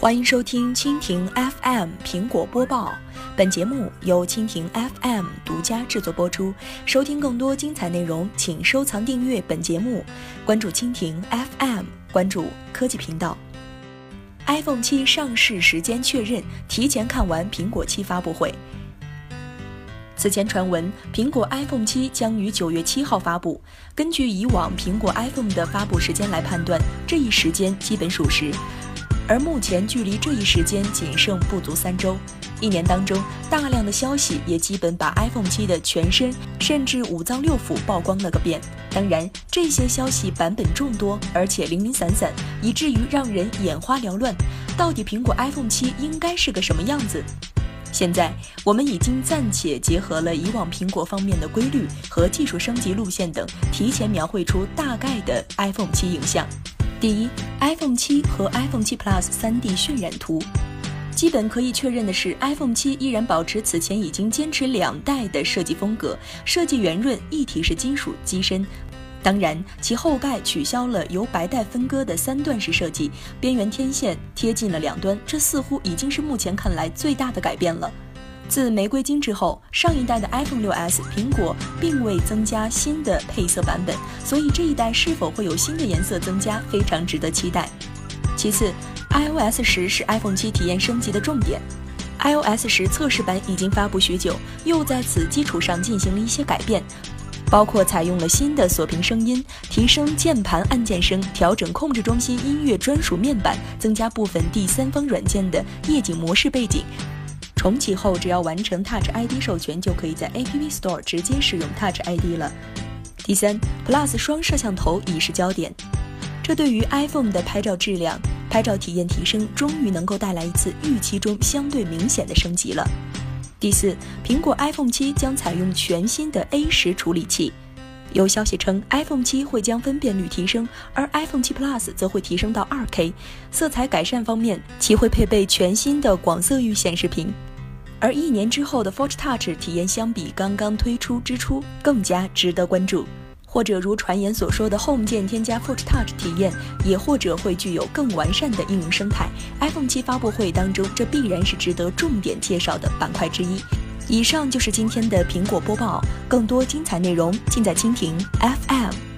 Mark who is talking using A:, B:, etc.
A: 欢迎收听蜻蜓 FM 苹果播报，本节目由蜻蜓 FM 独家制作播出。收听更多精彩内容，请收藏订阅本节目，关注蜻蜓 FM，关注科技频道。iPhone 七上市时间确认，提前看完苹果七发布会。此前传闻，苹果 iPhone 七将于九月七号发布。根据以往苹果 iPhone 的发布时间来判断，这一时间基本属实。而目前距离这一时间仅剩不足三周，一年当中大量的消息也基本把 iPhone 七的全身甚至五脏六腑曝光了个遍。当然，这些消息版本众多，而且零零散散，以至于让人眼花缭乱。到底苹果 iPhone 七应该是个什么样子？现在我们已经暂且结合了以往苹果方面的规律和技术升级路线等，提前描绘出大概的 iPhone 七影像。第一，iPhone 七和 iPhone 七 Plus 3D 渲染图，基本可以确认的是，iPhone 七依然保持此前已经坚持两代的设计风格，设计圆润，一体式金属机身。当然，其后盖取消了由白带分割的三段式设计，边缘天线贴近了两端，这似乎已经是目前看来最大的改变了。自玫瑰金之后，上一代的 iPhone 6s，苹果并未增加新的配色版本，所以这一代是否会有新的颜色增加，非常值得期待。其次，iOS 十是 iPhone 七体验升级的重点。iOS 十测试版已经发布许久，又在此基础上进行了一些改变，包括采用了新的锁屏声音，提升键盘按键声，调整控制中心音乐专属面板，增加部分第三方软件的夜景模式背景。重启后，只要完成 Touch ID 授权，就可以在 App Store 直接使用 Touch ID 了。第三，Plus 双摄像头已是焦点，这对于 iPhone 的拍照质量、拍照体验提升，终于能够带来一次预期中相对明显的升级了。第四，苹果 iPhone 七将采用全新的 A 十处理器，有消息称 iPhone 七会将分辨率提升，而 iPhone 七 Plus 则会提升到 2K。色彩改善方面，其会配备全新的广色域显示屏。而一年之后的 Forge Touch 体验相比刚刚推出之初更加值得关注，或者如传言所说的 Home 键添加 Forge Touch 体验，也或者会具有更完善的应用生态。iPhone 七发布会当中，这必然是值得重点介绍的板块之一。以上就是今天的苹果播报，更多精彩内容尽在蜻蜓 FM。